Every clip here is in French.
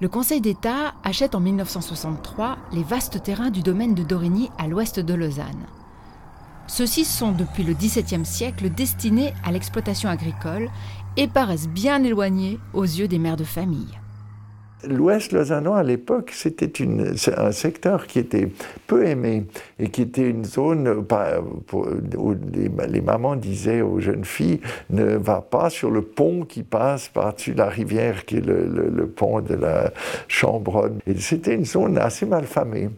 Le Conseil d'État achète en 1963 les vastes terrains du domaine de Dorigny à l'ouest de Lausanne. Ceux-ci sont depuis le XVIIe siècle destinés à l'exploitation agricole et paraissent bien éloignés aux yeux des mères de famille. L'Ouest lausannois à l'époque, c'était un secteur qui était peu aimé et qui était une zone où les, mamans disaient aux jeunes filles ne va pas sur le pont qui passe par-dessus la rivière qui est le, pont de la Chambronne. C'était une zone assez mal famée.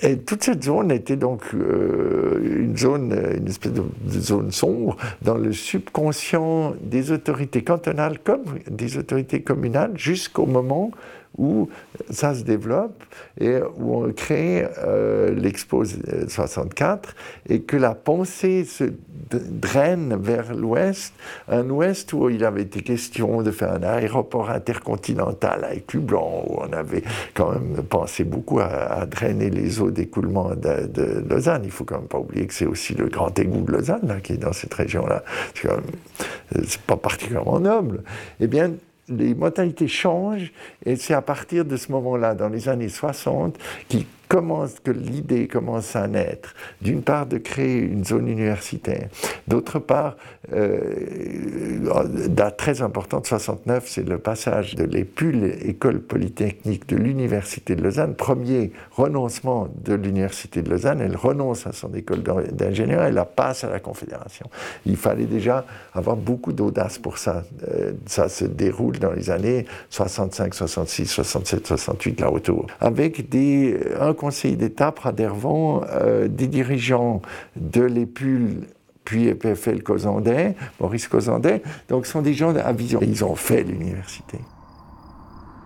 Et toute cette zone était donc euh, une zone, une espèce de, zone sombre dans le subconscient des autorités cantonales comme des autorités communales jusqu'au moment où ça se développe et où on crée euh, l'Expo 64 et que la pensée se draine vers l'ouest, un ouest où il avait été question de faire un aéroport intercontinental avec Lublin, où on avait quand même pensé beaucoup à, drainer les eaux d'écoulement de, Lausanne. Il faut quand même pas oublier que c'est aussi le grand égout de Lausanne qui est dans cette région-là. C'est pas particulièrement noble. Eh bien, les mentalités changent et c'est à partir de ce moment-là, dans les années 60, qui commence, que l'idée commence à naître, d'une part de créer une zone universitaire, d'autre part, euh, date très importante, 69, c'est le passage de l'EPUL, École Polytechnique de l'Université de Lausanne, premier renoncement de l'Université de Lausanne, elle renonce à son école d'ingénieur, elle la passe à la Confédération. Il fallait déjà avoir beaucoup d'audace pour ça. Euh, ça se déroule dans les années 65, 66, 67, 68, là autour, avec des, un Conseil d'État Pradervant, euh, des dirigeants de l'EPUL puis EPFL Cozandet, Maurice Cozandet, donc ce sont des gens à vision. Ils ont fait l'université.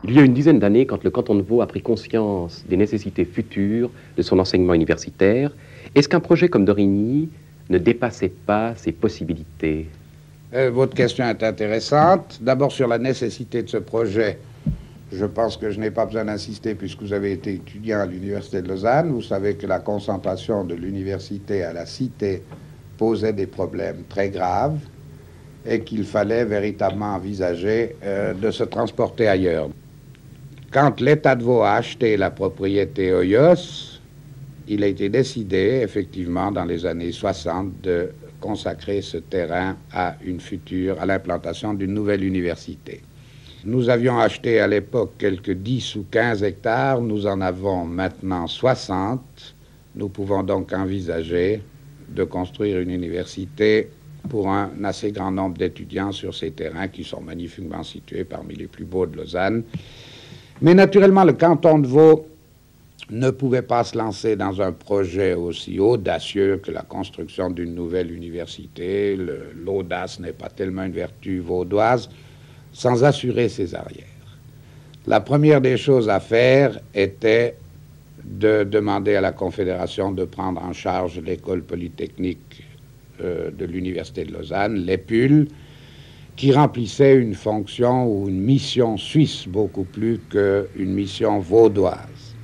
Il y a une dizaine d'années, quand le canton de Vaud a pris conscience des nécessités futures de son enseignement universitaire, est-ce qu'un projet comme Dorigny ne dépassait pas ses possibilités? Euh, Votre question est intéressante. D'abord sur la nécessité de ce projet je pense que je n'ai pas besoin d'insister puisque vous avez été étudiant à l'Université de Lausanne. Vous savez que la concentration de l'université à la cité posait des problèmes très graves et qu'il fallait véritablement envisager euh, de se transporter ailleurs. Quand l'État de Vaud a acheté la propriété Oyos, il a été décidé, effectivement, dans les années 60, de consacrer ce terrain à une future, à l'implantation d'une nouvelle université. Nous avions acheté à l'époque quelques 10 ou 15 hectares, nous en avons maintenant 60. Nous pouvons donc envisager de construire une université pour un assez grand nombre d'étudiants sur ces terrains qui sont magnifiquement situés parmi les plus beaux de Lausanne. Mais naturellement, le canton de Vaud ne pouvait pas se lancer dans un projet aussi audacieux que la construction d'une nouvelle université. L'audace n'est pas tellement une vertu vaudoise sans assurer ses arrières. La première des choses à faire était de demander à la Confédération de prendre en charge l'école polytechnique euh, de l'Université de Lausanne, l'EPUL, qui remplissait une fonction ou une mission suisse beaucoup plus qu'une mission vaudoise.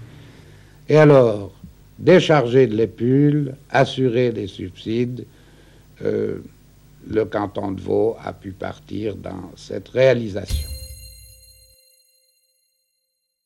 Et alors, décharger de l'EPUL, assurer des subsides, euh, le canton de Vaud a pu partir dans cette réalisation.